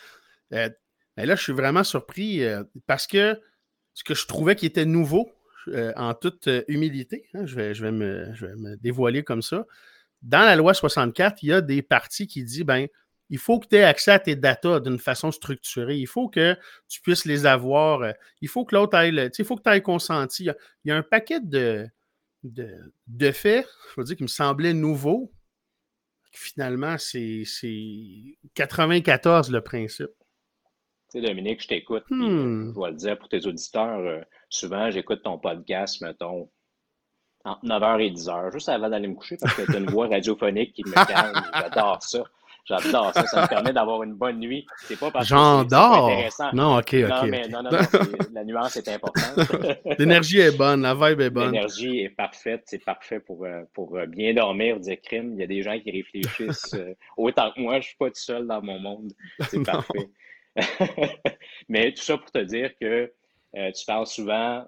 euh, ben là, je suis vraiment surpris euh, parce que ce que je trouvais qui était nouveau, euh, en toute euh, humilité, hein, je, vais, me, dévoiler comme ça, dans la loi 64, il y a des parties qui disent, ben, il faut que tu aies accès à tes datas d'une façon structurée. Il faut que tu puisses les avoir. euh, Il faut que l'autre aille, il faut que tu ailles consenti. Il y a- un paquet de, de, de faits, je veux dire, qui me semblaient nouveaux. Finalement, c'est 94 le principe. Tu sais, Dominique, je t'écoute. puis, Hmm. euh, Je vais le dire pour tes auditeurs. euh, souvent, j'écoute ton podcast, mettons, entre 9h et 10h, juste avant d'aller me coucher, parce que tu as une voix radiophonique qui me [LAUGHS] calme. J'adore ça. J'adore ça. Ça me permet d'avoir une bonne nuit. C'est pas parce J'en que intéressant. Non, ok, ok. non, mais non, non, non, [LAUGHS] la nuance est importante. [LAUGHS] L'énergie est bonne, la vibe est bonne. L'énergie est parfaite. C'est parfait pour, euh, pour euh, bien dormir, dire crime. Il y a des gens qui réfléchissent euh, autant que moi. Je suis pas tout seul dans mon monde. C'est parfait. [LAUGHS] Mais tout ça pour te dire que euh, tu parles souvent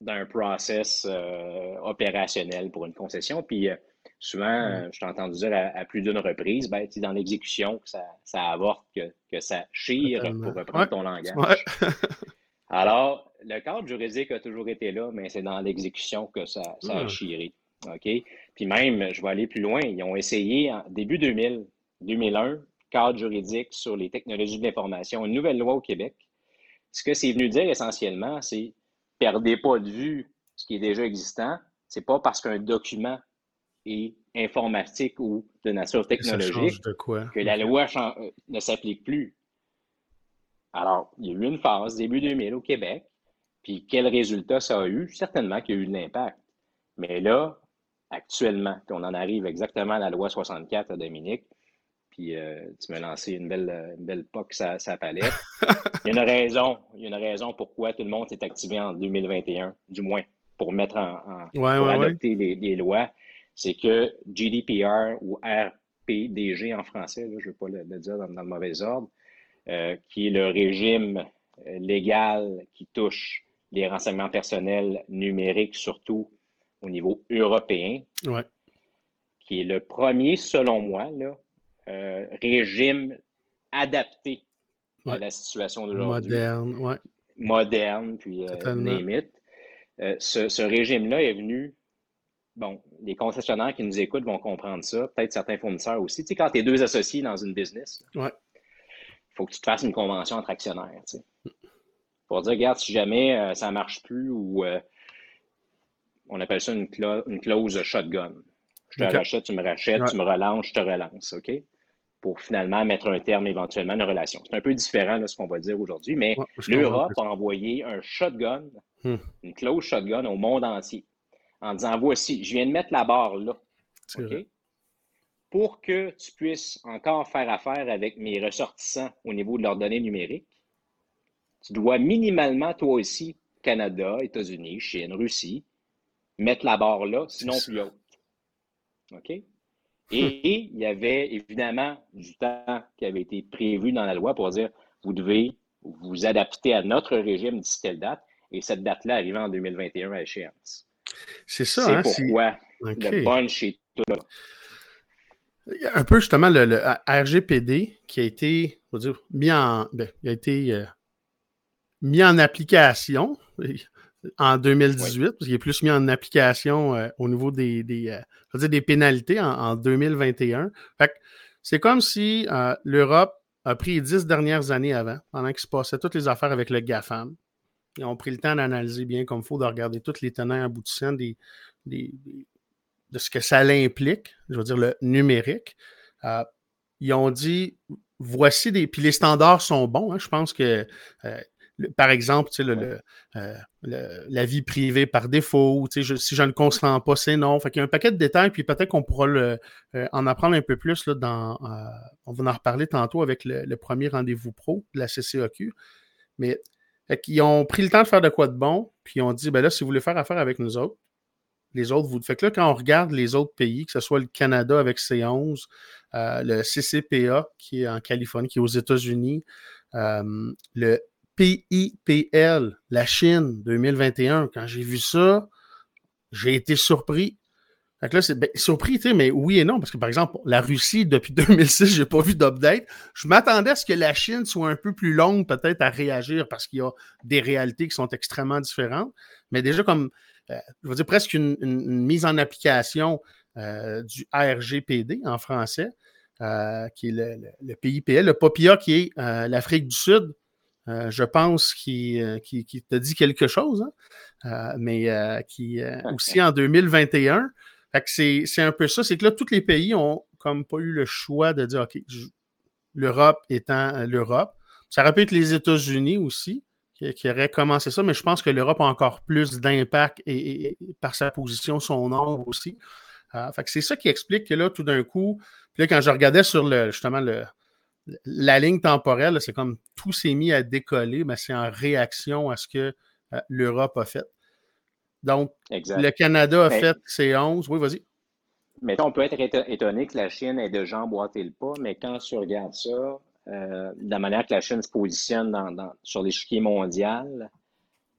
d'un process euh, opérationnel pour une concession. Puis euh, souvent, je t'ai entendu dire à, à plus d'une reprise, ben, c'est dans l'exécution que ça, ça avorte, que, que ça chire, pour reprendre Ouais. ton langage. Ouais. [LAUGHS] Alors, le cadre juridique a toujours été là, mais c'est dans l'exécution que ça, ça a Hmm. chiré. OK? Puis même, je vais aller plus loin, ils ont essayé en début 2000, 2001, cadre juridique sur les technologies de l'information, une nouvelle loi au Québec. Ce que c'est venu dire essentiellement, c'est perdez pas de vue ce qui est déjà existant. C'est pas parce qu'un document est informatique ou de nature technologique change de quoi? que la loi euh, ne s'applique plus. Alors, il y a eu une phase, début 2000 au Québec, puis quel résultat ça a eu? Certainement qu'il y a eu de l'impact. Mais là, actuellement, on en arrive exactement à la loi 64 à Dominique, puis euh, tu m'as lancé une belle, euh, une belle poque sa, sa palette. [LAUGHS] Il y a une raison, il y a une raison pourquoi tout le monde s'est activé en 2021, du moins, pour mettre en, en- Ouais, pour ouais, ouais. adopter les, les lois, c'est que GDPR ou RPDG en français, là, je ne veux pas le, le dire dans, dans le mauvais ordre, euh, qui est le régime légal qui touche les renseignements personnels numériques, surtout au niveau européen, Ouais. qui est le premier, selon moi, là, euh, régime adapté à la situation d'aujourd'hui Moderne, ouais. moderne, puis euh. Euh, ce, ce régime-là est venu. Bon, les concessionnaires qui nous écoutent vont comprendre ça, peut-être certains fournisseurs aussi. Tu sais, quand tu es deux associés dans une business, Ouais. il faut que tu te fasses une convention entre actionnaires. Tu sais. Pour dire, regarde, si jamais euh, ça ne marche plus ou on appelle ça une, cla- une clause shotgun. Je te rachète, tu me rachètes, Ouais. tu me relances, je te relance, OK? Pour finalement mettre un terme éventuellement à une relation. C'est un peu différent de ce qu'on va dire aujourd'hui, mais Ouais. L'Europe a envoyé un shotgun, Hmm. une clause shotgun au monde entier, en disant voici, je viens de mettre la barre là. Pour que tu puisses encore faire affaire avec mes ressortissants au niveau de leurs données numériques, tu dois minimalement, toi aussi, Canada, États-Unis, Chine, Russie, mettre la barre là, sinon plus haute. OK? Et il y avait évidemment du temps qui avait été prévu dans la loi pour dire vous devez vous adapter à notre régime d'ici telle date, et cette date-là arrivait en 2021 à échéance. C'est ça, C'est hein? pourquoi OK. le punch est tout là. Un peu justement le, le RGPD qui a été, on va dire, mis en, ben, il a été euh, mis en application en 2018, parce qu'il est plus mis en application euh, au niveau des, des, euh, je veux dire des pénalités en, en 2021. Fait que c'est comme si euh, l'Europe a pris les dix dernières années avant, pendant qu'il se passait toutes les affaires avec le GAFAM. Ils ont pris le temps d'analyser bien comme il faut, de regarder tous les tenants aboutissants des, des, des- de ce que ça implique, je veux dire le numérique. Ils ont dit voici des. Puis les standards sont bons. hein. je pense que, euh, le- par exemple, tu sais, le, le, euh, le- la vie privée par défaut, tu sais, je- si je ne consens pas, c'est non. Fait qu'il y a un paquet de détails, puis peut-être qu'on pourra euh, en apprendre un peu plus là, dans. euh, on va en reparler tantôt avec le, premier rendez-vous pro de la CCAQ. Mais qu'ils ont pris le temps de faire de quoi de bon, puis ils ont dit ben là, si vous voulez faire affaire avec nous autres, les autres, vous. Fait que là, quand on regarde les autres pays, que ce soit le Canada avec C11, euh, le CCPA qui est en Californie, qui est aux États-Unis, euh, le PIPL, la Chine 2021, quand j'ai vu ça, j'ai été surpris. Fait que là, c'est ben, surpris, tu sais, mais oui et non, parce que par exemple, la Russie, depuis [LAUGHS] 2006, j'ai pas vu d'update. Je m'attendais à ce que la Chine soit un peu plus longue, peut-être, à réagir, parce qu'il y a des réalités qui sont extrêmement différentes. Mais déjà, comme, euh, je veux dire, presque une, mise en application euh, du RGPD en français, euh, qui est le, PIPL, le POPIA qui est l'Afrique du Sud, euh, je pense, qui, euh, qui, qui te dit quelque chose, hein, euh, mais euh, qui [LAUGHS] aussi en 2021. Fait que c'est un peu ça, c'est que là, tous les pays ont comme pas eu le choix de dire, OK, l'Europe étant l'Europe. Ça aurait pu être les États-Unis aussi, qui, qui auraient commencé ça, mais je pense que l'Europe a encore plus d'impact et, et- et par sa position, son nombre aussi. Fait que c'est ça qui explique que là, tout d'un coup, puis là, quand je regardais sur le, justement le, la ligne temporelle, c'est comme tout s'est mis à décoller, mais c'est en réaction à ce que euh, l'Europe a fait. Donc, le Canada a fait ses 11. Oui, vas-y. Mais on peut être étonné que la Chine ait déjà emboîté le pas, mais quand tu regardes ça, euh, de la manière que la Chine se positionne dans, sur l'échiquier mondial,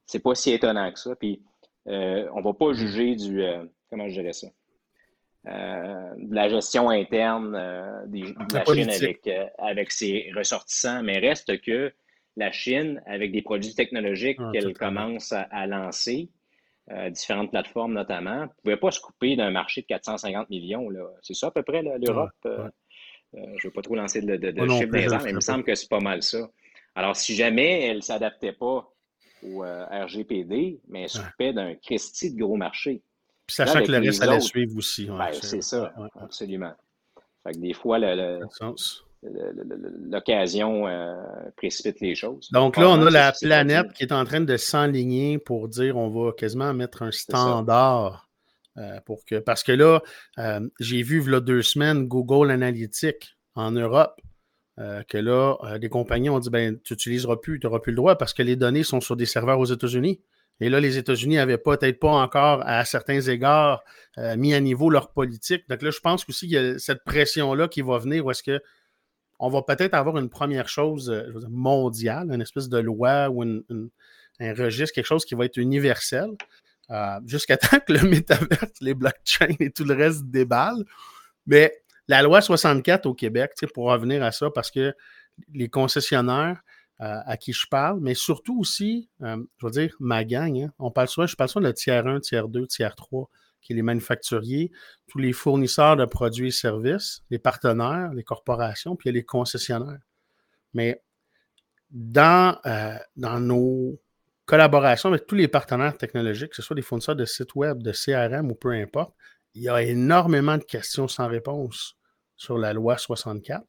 c'est pas si étonnant que ça. Puis, euh, on va pas juger du. comment je dirais ça? Euh, de la gestion interne euh, de la, Chine avec, euh, avec ses ressortissants, mais reste que la Chine, avec des produits technologiques ah, qu'elle commence à, lancer, différentes plateformes notamment, ne pouvait pas se couper d'un marché de 450 millions. C'est ça à peu près l'Europe? je ne veux pas trop lancer de, de, chiffres mais il me semble que c'est pas mal ça. Alors, si jamais elle ne s'adaptait pas au RGPD, mais elle s'occupait d'un Christie de gros marché. Sachant que le reste allait suivre aussi. Ben, c'est ça, absolument. Fait que des fois, l'occasion euh, précipite les choses. Donc là, on a la planète qui est en train de s'enligner pour dire on va quasiment mettre un standard. Euh, pour que, parce que là, euh, j'ai vu il y a deux semaines Google Analytics en Europe. que là, les compagnies ont dit ben, tu n'utiliseras plus, tu n'auras plus le droit parce que les données sont sur des serveurs aux États-Unis. Et là, les États-Unis n'avaient peut-être pas encore, à certains égards, euh, mis à niveau leur politique. Donc là, je pense aussi qu'il y a cette pression-là qui va venir où est-ce que on va peut-être avoir une première chose euh, mondiale, une espèce de loi ou un registre, quelque chose qui va être universel, euh, jusqu'à [LAUGHS] temps que le métaverse, les blockchains et tout le reste déballent. Mais la loi 64 au Québec, pour revenir à ça, parce que les concessionnaires, à qui je parle, mais surtout aussi, euh, je veux dire, ma gang. Hein. on parle souvent, je parle souvent de tiers 1, tiers 2, tiers 3, qui est les manufacturiers, tous les fournisseurs de produits et services, les partenaires, les corporations, puis il y a les concessionnaires. Mais dans, euh, dans nos collaborations avec tous les partenaires technologiques, que ce soit des fournisseurs de sites web, de CRM ou peu importe, il y a énormément de questions sans réponse sur la loi 64.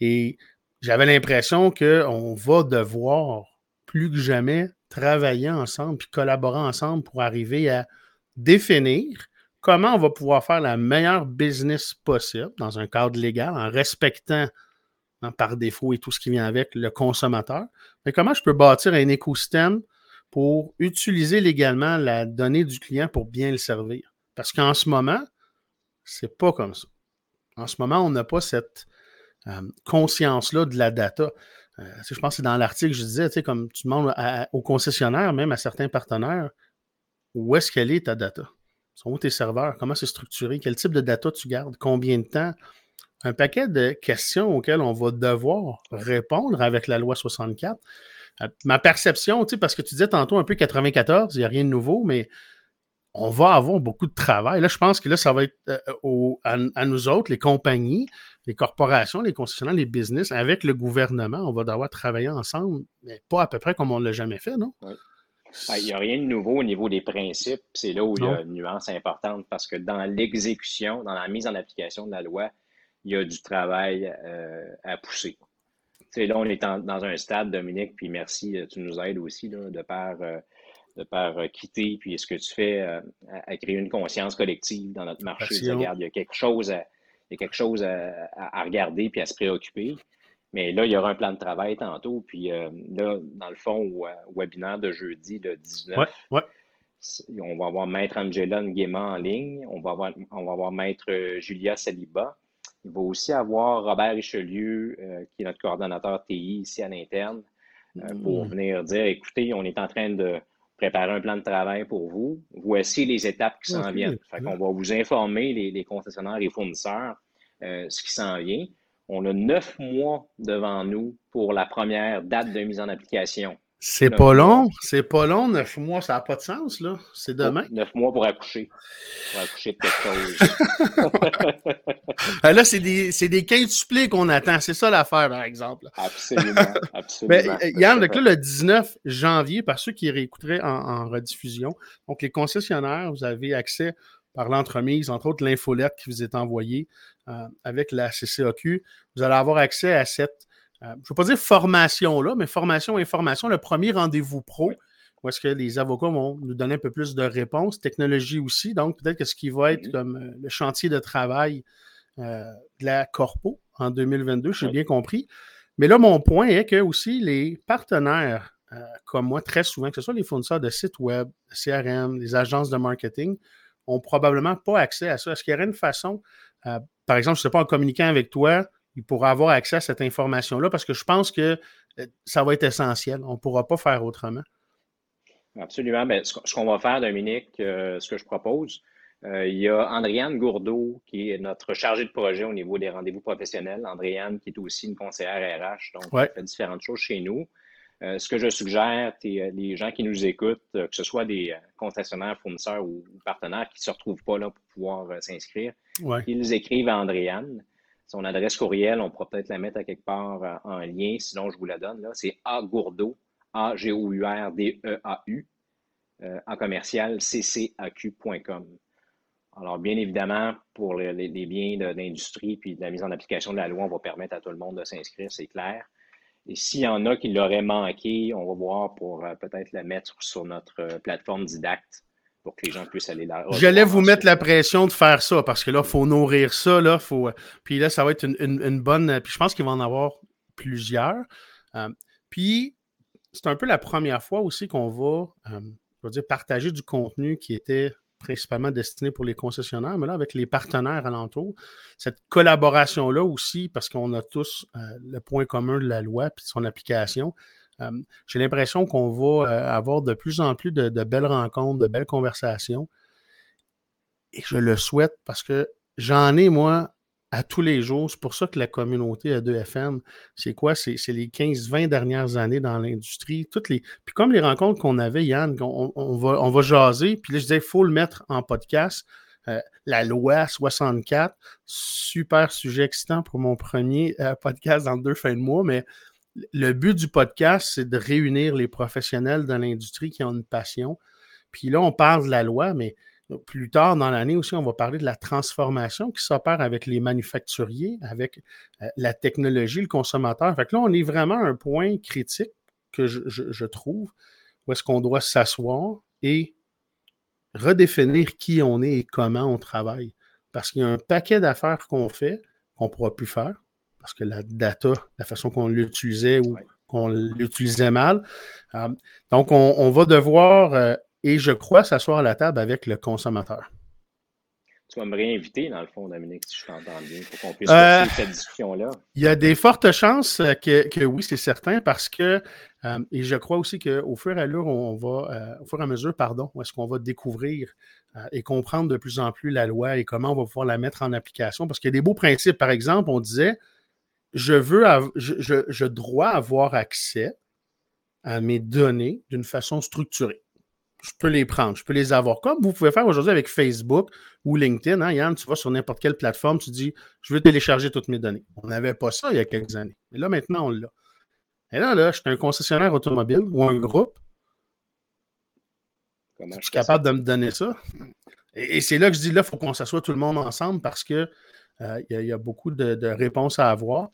Et j'avais l'impression qu'on va devoir plus que jamais travailler ensemble puis collaborer ensemble pour arriver à définir comment on va pouvoir faire la meilleure business possible dans un cadre légal en respectant hein, par défaut et tout ce qui vient avec le consommateur. Mais comment je peux bâtir un écosystème pour utiliser légalement la donnée du client pour bien le servir? Parce qu'en ce moment, c'est pas comme ça. En ce moment, on n'a pas cette euh, conscience-là de la data. Euh, je pense que c'est dans l'article je disais, comme tu demandes aux concessionnaires, même à certains partenaires, où est-ce qu'elle est ta data? Sont où tes serveurs? Comment c'est structuré? Quel type de data tu gardes? Combien de temps? Un paquet de questions auxquelles on va devoir répondre avec la loi 64. Euh, ma perception, parce que tu disais tantôt un peu 94, il n'y a rien de nouveau, mais on va avoir beaucoup de travail. Là, je pense que là, ça va être à, nous autres, les compagnies, les corporations, les concessionnaires, les business, avec le gouvernement, on va devoir travailler ensemble, mais pas à peu près comme on ne l'a jamais fait, non? Ben, il n'y a rien de nouveau au niveau des principes. C'est là où il y a une nuance importante parce que dans l'exécution, dans la mise en application de la loi, il y a du travail euh, à pousser. là, on est dans un stade, Dominique, puis merci, euh, tu nous aides aussi de par, euh, de par quitter, puis ce que tu fais à, créer une conscience collective dans notre marché. Regarde, il y a quelque chose à, il y a quelque chose à, regarder puis à se préoccuper. Mais là, il y aura un plan de travail tantôt. Puis euh, là, dans le fond, au, webinaire de jeudi, le 19, on va avoir Maître Angela Nguema en ligne. On va avoir, on va avoir Maître Julia Saliba. Il va aussi avoir Robert Richelieu, euh, qui est notre coordonnateur TI ici à l'interne, euh, pour mm. venir dire écoutez, on est en train de préparer un plan de travail pour vous. Voici les étapes qui s'en viennent. Fait qu'on va vous informer, les, concessionnaires et fournisseurs, euh, ce qui s'en vient. On a neuf mois devant nous pour la première date de mise en application. C'est pas long, c'est pas long, neuf mois, ça n'a pas de sens, là. C'est demain. neuf mois pour accoucher. Pour accoucher de quelque [LAUGHS] chose. Ben [LAUGHS] là, c'est des, des quintuplés qu'on attend. C'est ça l'affaire, par exemple. Absolument, [LAUGHS] absolument. Mais, Yann, donc là, le 19 janvier, par ceux qui réécouteraient en, rediffusion, donc les concessionnaires, vous avez accès par l'entremise, entre autres l'infolette qui vous est envoyée euh, avec la CCAQ. Vous allez avoir accès à cette euh, je ne veux pas dire formation là, mais formation, information, le premier rendez-vous pro où est-ce que les avocats vont nous donner un peu plus de réponses, technologie aussi. Donc, peut-être que ce qui va être Mhm. comme euh, le chantier de travail euh, de la Corpo en 2022, j'ai Oui. bien compris. Mais là, mon point est que aussi les partenaires euh, comme moi, très souvent, que ce soit les fournisseurs de sites web, CRM, les agences de marketing, ont probablement pas accès à ça. Est-ce qu'il y aurait une façon, euh, par exemple, je ne sais pas, en communiquant avec toi, il pourra avoir accès à cette information-là parce que je pense que euh, ça va être essentiel. On ne pourra pas faire autrement. Absolument. Ce qu'on va faire, Dominique, euh, ce que je propose, euh, il y a Andréane Gourdeau, qui est notre chargée de projet au niveau des rendez-vous professionnels. Andréane, qui est aussi une conseillère RH, donc Ouais. elle fait différentes choses chez nous. Euh, ce que je suggère, c'est les gens qui nous écoutent, que ce soit des concessionnaires, fournisseurs ou, partenaires qui ne se retrouvent pas là pour pouvoir s'inscrire, Ouais. qu'ils écrivent à Andréane. Son adresse courriel, on pourra peut-être la mettre à quelque part euh, en lien, sinon je vous la donne. C'est agourdeau, A-G-O-U-R-D-E-A-U, euh, en commercial, ccaq.com. Alors, bien évidemment, pour le- les, biens d'industrie puis de la mise en application de la loi, on va permettre à tout le monde de s'inscrire, c'est clair. Et s'il y en a qui l'auraient manqué, on va voir pour euh, peut-être la mettre sur notre euh, plateforme Didacte pour que les gens puissent aller là. J'allais vous mettre la pression de faire ça parce que là, il faut nourrir ça. Là, faut... Puis là, ça va être une, une- une bonne. Puis je pense qu'il va en avoir plusieurs. Euh, puis c'est un peu la première fois aussi qu'on va, euh, je veux dire, partager du contenu qui était principalement destiné pour les concessionnaires, mais là, avec les partenaires alentours, cette collaboration-là aussi, parce qu'on a tous euh, le point commun de la loi puis de son application, j'ai l'impression qu'on va euh, avoir de plus en plus de, belles rencontres, de belles conversations. Et je le souhaite parce que j'en ai, moi, à tous les jours. C'est pour ça que la communauté A2FM, c'est quoi? C'est les 15-20 dernières années dans l'industrie. Puis comme les rencontres qu'on avait, Yann, on, on va, on va jaser. Puis là, je disais, il faut le mettre en podcast. Euh, la loi 64, super sujet excitant pour mon premier euh, podcast dans deux fins de mois, mais le but du podcast, c'est de réunir les professionnels dans l'industrie qui ont une passion. Puis là, on parle de la loi, mais plus tard dans l'année aussi, on va parler de la transformation qui s'opère avec les manufacturiers, avec euh, la technologie, le consommateur. Fait que là, on est vraiment à un point critique que je, je, je trouve où est-ce qu'on doit s'asseoir et redéfinir qui on est et comment on travaille. Parce qu'il y a un paquet d'affaires qu'on fait qu'on ne pourra plus faire parce que la data, la façon qu'on l'utilisait ou Ouais. qu'on l'utilisait mal. Euh, donc, on, on va devoir, euh, et je crois, s'asseoir à la table avec le consommateur. Tu vas me réinviter, dans le fond, Dominique, si je t'entends bien, pour qu'on puisse Euh, cette discussion-là. Il y a des fortes chances euh, que, que oui, c'est certain, parce que, et je crois aussi qu'au fur et à mesure, on va, au fur et à mesure, pardon, est-ce qu'on va découvrir et comprendre de plus en plus la loi et comment on va pouvoir la mettre en application, parce qu'il y a des beaux principes. Par exemple, on disait, je veux, je, je, je dois avoir accès à mes données d'une façon structurée. Je peux les prendre, je peux les avoir, comme vous pouvez faire aujourd'hui avec Facebook ou LinkedIn. Hein, Yann, tu vas sur n'importe quelle plateforme, tu dis, je veux télécharger toutes mes données. On n'avait pas ça il y a quelques années. Mais là, maintenant, on l'a. Et là, là, je suis un concessionnaire automobile ou un groupe, Comment je suis capable de me donner ça? Et, et c'est là que je dis, là, il faut qu'on s'assoie tout le monde ensemble parce que euh, il y, a- il y a beaucoup de, de réponses à avoir.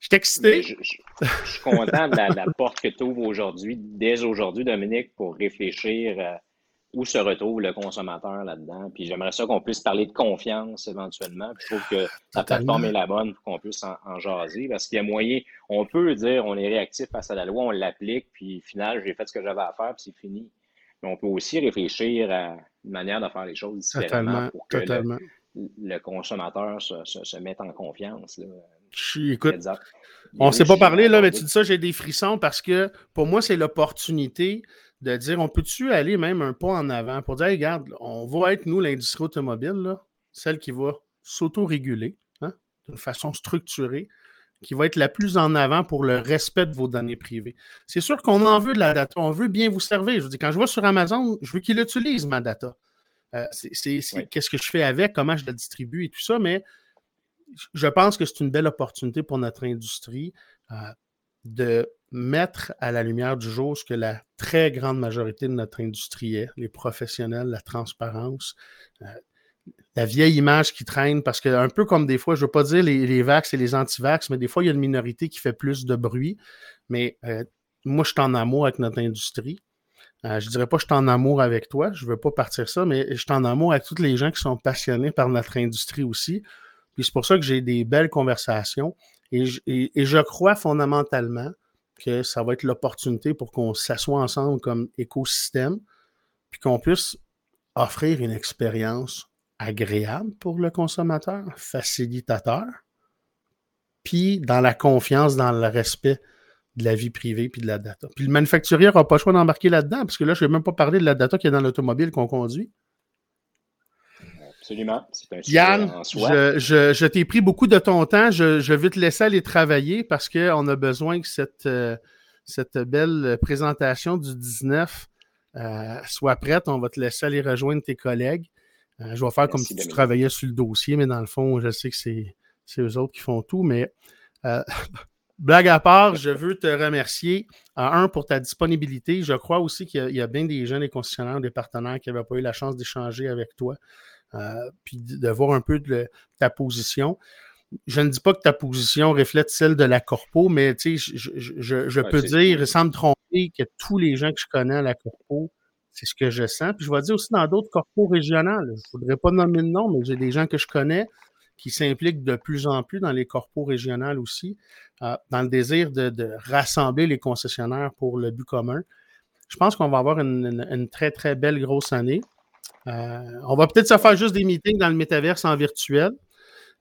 Je suis excité. Je, je- je suis content de la, la porte que tu ouvres aujourd'hui, dès aujourd'hui, Dominique, pour réfléchir à où se retrouve le consommateur là-dedans. Puis j'aimerais ça qu'on puisse parler de confiance éventuellement. Puis je trouve que la plateforme est la bonne pour qu'on puisse en, en jaser. Parce qu'il y a moyen, on peut dire on est réactif face à la loi, on l'applique, puis au final, j'ai fait ce que j'avais à faire, puis c'est fini. Mais on peut aussi réfléchir à une manière de faire les choses différemment Totalement. pour que le, Totalement. le consommateur se, se- se mette en confiance. Là. Je suis- écoute. On ne s'est pas parlé, là, mais tu dis ça, j'ai des frissons parce que pour moi, c'est l'opportunité de dire on peut-tu aller même un pas en avant pour dire, Hey, regarde, on va être, nous, l'industrie automobile, là, celle qui va s'auto-réguler hein, d'une façon structurée, qui va être la plus en avant pour le respect de vos données privées. C'est sûr qu'on en veut de la data, on veut bien vous servir. Je dire, quand je vais sur Amazon, je veux qu'il utilise ma data. Euh, c'est, Oui. qu'est-ce que je fais avec, comment je la distribue et tout ça, mais je pense que c'est une belle opportunité pour notre industrie euh, de mettre à la lumière du jour ce que la très grande majorité de notre industrie est, les professionnels, la transparence, euh, la vieille image qui traîne, parce que un peu comme des fois, je ne veux pas dire les, les vax et les anti-vax, mais des fois, il y a une minorité qui fait plus de bruit. Mais moi, je suis en amour avec notre industrie. Euh, je dirais pas que je suis en amour avec toi, je veux pas partir ça, mais je suis en amour avec tous les gens qui sont passionnés par notre industrie aussi. Puis c'est pour ça que j'ai des belles conversations. Et je, et je crois fondamentalement que ça va être l'opportunité pour qu'on s'assoie ensemble comme écosystème, puis qu'on puisse offrir une expérience agréable pour le consommateur, facilitateur, puis dans la confiance, dans le respect de la vie privée puis de la data. Puis le manufacturier n'aura pas le choix d'embarquer là-dedans, parce que là, je ne vais même pas parler de la data qui est dans l'automobile qu'on conduit. Absolument. Un Yann, je, je, t'ai pris beaucoup de ton temps. Je, je, vais te laisser aller travailler parce qu'on a besoin que cette, euh, cette belle présentation du 19 euh, soit prête. On va te laisser aller rejoindre tes collègues. Euh, je vais faire comme si tu travaillais sur le dossier, mais dans le fond, je sais que c'est, c'est eux autres qui font tout. Mais [LAUGHS] Blague à part, je veux te remercier, un, pour ta disponibilité. Je crois aussi qu'il y, a bien des jeunes, des concessionnaires, des partenaires qui n'avaient pas eu la chance d'échanger avec toi, euh, puis de, voir un peu de, ta position. Je ne dis pas que ta position reflète celle de la Corpo, mais tu sais, je, peux dire, sans me tromper, que tous les gens que je connais à la Corpo, c'est ce que je sens. Puis je vais dire aussi dans d'autres corpos régionales. Je ne voudrais pas nommer de nom, mais j'ai des gens que je connais qui s'impliquent de plus en plus dans les corpos régionales aussi, euh, dans le désir de, rassembler les concessionnaires pour le but commun. Je pense qu'on va avoir une, très, très belle grosse année. Euh, on va peut-être se faire juste des meetings dans le métaverse en virtuel.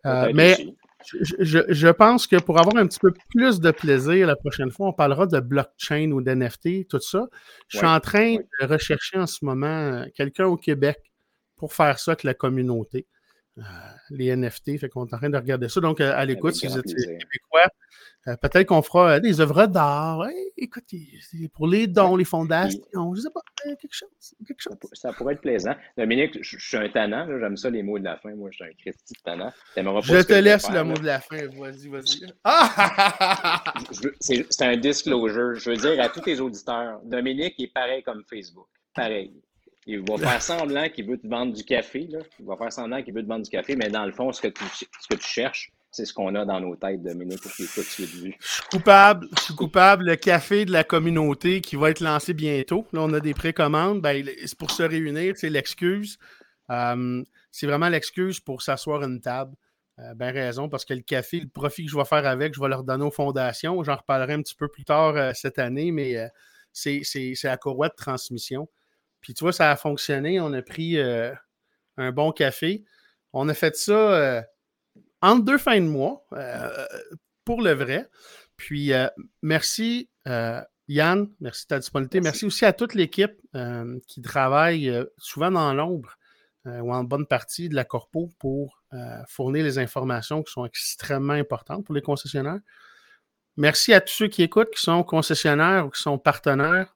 Euh, mais je, pense que pour avoir un petit peu plus de plaisir la prochaine fois, on parlera de blockchain ou d'NFT, tout ça. Je suis en train de rechercher en ce moment quelqu'un au Québec pour faire ça avec la communauté. Euh, les NFT. Fait qu'on est en train de regarder ça. Donc, euh, à l'écoute, si vous êtes québécois, euh, peut-être qu'on fera des œuvres d'art. écoute, pour les dons, les fondations, je sais pas, quelque chose, quelque chose. Ça, pourrait être plaisant. Dominique, je, suis un tannant, j'aime ça les mots de la fin. Moi, je suis un Christy tannant. Je te laisse le mot de la fin. Vas-y, vas-y. [LAUGHS] Ah! C'est un disclosure. Je veux dire à tous tes auditeurs, Dominique est pareil comme Facebook. Pareil. Il va faire semblant qu'il veut te vendre du café. Là. Il va faire semblant qu'il veut te vendre du café, mais dans le fond, ce que tu, ce que tu cherches, c'est ce qu'on a dans nos têtes, Dominique, qui écoute ce Je suis coupable, je suis coupable. Le café de la communauté qui va être lancé bientôt. Là, on a des précommandes. Ben, c'est pour se réunir, c'est l'excuse. Euh, c'est vraiment l'excuse pour s'asseoir à une table. Euh, ben raison, parce que le café, le profit que je vais faire avec, je vais leur donner aux fondations. J'en reparlerai un petit peu plus tard euh, cette année, mais c'est la courroie de transmission. Puis tu vois, ça a fonctionné. On a pris euh, un bon café. On a fait ça euh, entre deux fins de mois, euh, pour le vrai. Puis merci Yann, merci de ta disponibilité. Merci, aussi à toute l'équipe qui travaille souvent dans l'ombre ou en bonne partie de la Corpo pour fournir les informations qui sont extrêmement importantes pour les concessionnaires. Merci à tous ceux qui écoutent, qui sont concessionnaires ou qui sont partenaires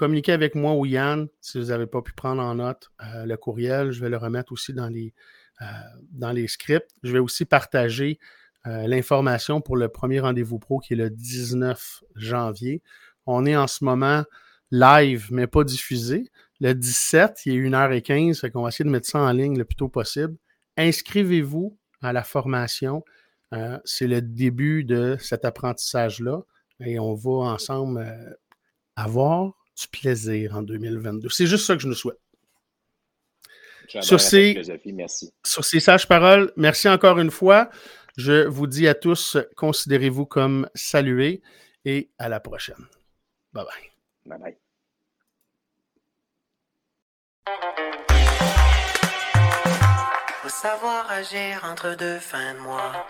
communiquez avec moi ou Yann si vous n'avez pas pu prendre en note euh, le courriel. Je vais le remettre aussi dans les, euh, dans les scripts. Je vais aussi partager euh, l'information pour le premier rendez-vous pro qui est le 19 janvier. On est en ce moment live, mais pas diffusé. Le 17, il est 1h15, fait qu'on va essayer de mettre ça en ligne le plus tôt possible. Inscrivez-vous à la formation. C'est le début de cet apprentissage-là et on va ensemble avoir du plaisir en 2022. C'est juste ça que je nous souhaite. Sur ces, sur ces sages paroles, merci encore une fois. Je vous dis à tous, considérez-vous comme salués et à la prochaine. Bye bye. Bye bye. savoir agir entre deux fins de mois.